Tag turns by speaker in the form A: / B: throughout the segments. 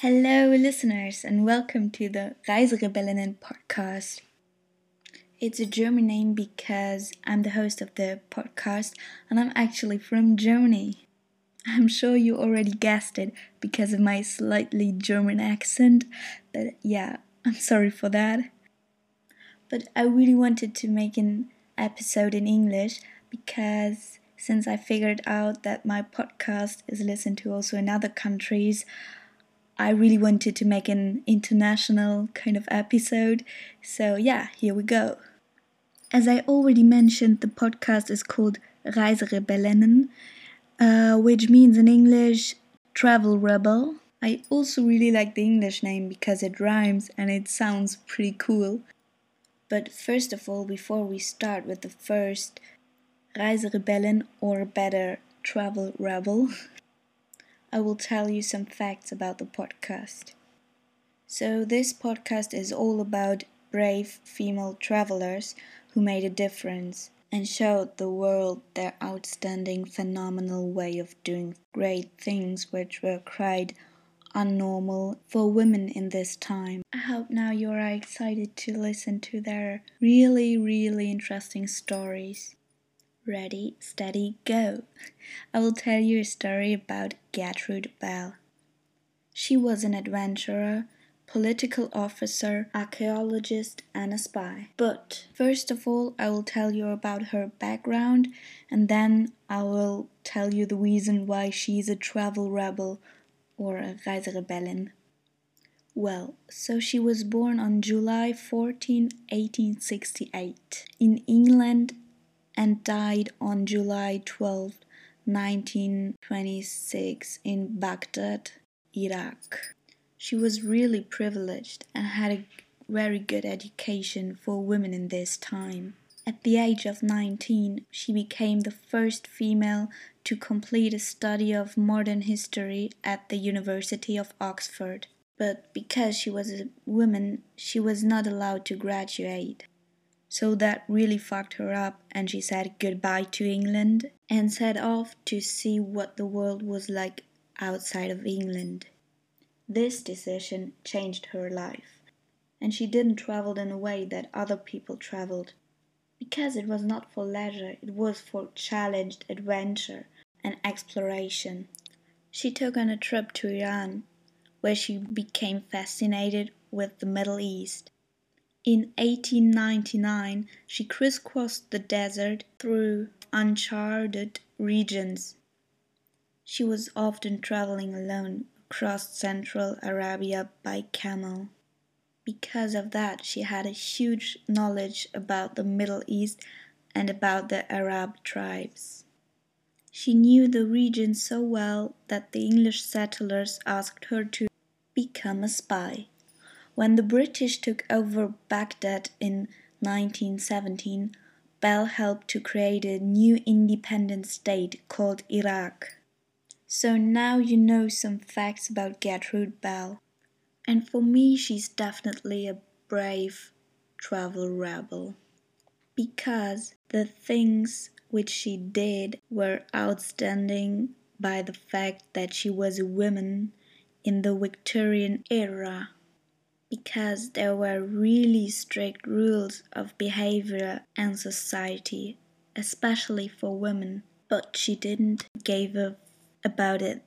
A: Hello, listeners, and welcome to the Reiserebellinnen podcast. It's a German name because I'm the host of the podcast and I'm actually from Germany. I'm sure you already guessed it because of my slightly German accent, but yeah, I'm sorry for that. But I really wanted to make an episode in English because since I figured out that my podcast is listened to also in other countries, I really wanted to make an international kind of episode. So, yeah, here we go. As I already mentioned, the podcast is called Reiserebellinnen, uh, which means in English travel rebel. I also really like the English name because it rhymes and it sounds pretty cool. But first of all, before we start with the first Reiserebellen or better travel rebel, I will tell you some facts about the podcast. So, this podcast is all about brave female travelers who made a difference and showed the world their outstanding, phenomenal way of doing great things which were quite unnormal for women in this time. I hope now you are excited to listen to their really, really interesting stories. Ready, steady, go. I will tell you a story about Gertrude Bell. She was an adventurer, political officer, archaeologist, and a spy. But first of all, I will tell you about her background, and then I will tell you the reason why she's a travel rebel or a Reiserebellin. Well, so she was born on July 14, 1868, in England and died on July 12, 1926, in Baghdad, Iraq. She was really privileged and had a very good education for women in this time. At the age of 19, she became the first female to complete a study of modern history at the University of Oxford. But because she was a woman, she was not allowed to graduate. So that really fucked her up, and she said goodbye to England and set off to see what the world was like outside of England. This decision changed her life, and she didn't travel in a way that other people traveled. Because it was not for leisure, it was for challenged adventure and exploration. She took on a trip to Iran, where she became fascinated with the Middle East. In 1899, she crisscrossed the desert through uncharted regions. She was often traveling alone across central Arabia by camel. Because of that, she had a huge knowledge about the Middle East and about the Arab tribes. She knew the region so well that the English settlers asked her to become a spy. When the British took over Baghdad in 1917, Bell helped to create a new independent state called Iraq. So now you know some facts about Gertrude Bell. And for me, she's definitely a brave travel rebel. Because the things which she did were outstanding by the fact that she was a woman in the Victorian era because there were really strict rules of behavior and society, especially for women. But she didn't give up about it.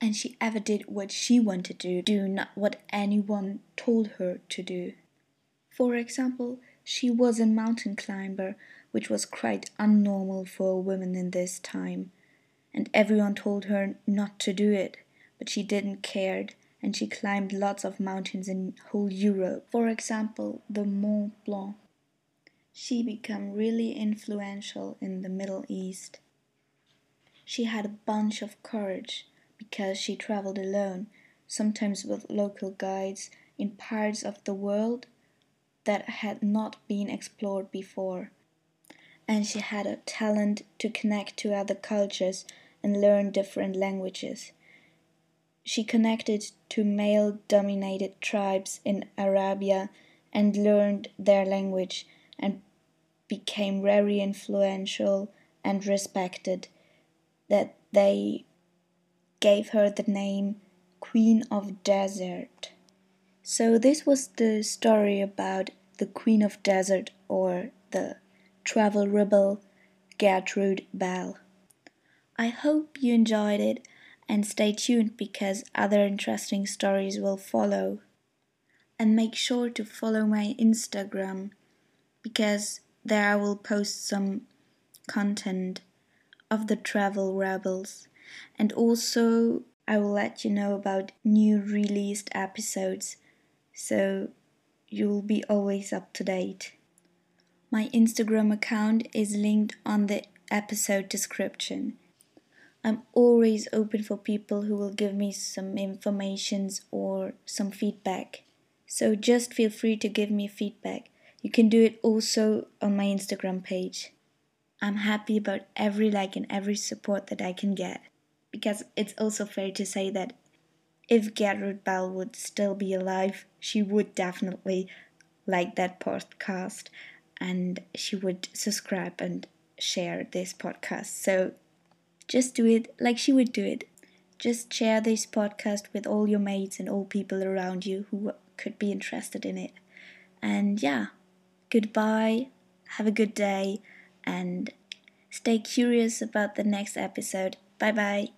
A: And she ever did what she wanted to do, not what anyone told her to do. For example, she was a mountain climber, which was quite unnormal for a woman in this time. And everyone told her not to do it, but she didn't care and she climbed lots of mountains in whole Europe. For example, the Mont Blanc. She became really influential in the Middle East. She had a bunch of courage because she traveled alone, sometimes with local guides in parts of the world that had not been explored before. And she had a talent to connect to other cultures and learn different languages. She connected to male dominated tribes in Arabia and learned their language and became very influential and respected. That they gave her the name Queen of Desert. So, this was the story about the Queen of Desert or the travel rebel Gertrude Bell. I hope you enjoyed it and stay tuned because other interesting stories will follow. And make sure to follow my Instagram because there I will post some content of the travel rebels and also I will let you know about new released episodes so you'll be always up to date. My Instagram account is linked on the episode description. I'm always open for people who will give me some informations or some feedback. So just feel free to give me feedback. You can do it also on my Instagram page. I'm happy about every like and every support that I can get because it's also fair to say that if Gertrude Bell would still be alive, she would definitely like that podcast and she would subscribe and share this podcast. So just do it like she would do it. Just share this podcast with all your mates and all people around you who could be interested in it. And yeah, goodbye, have a good day, and stay curious about the next episode. Bye bye.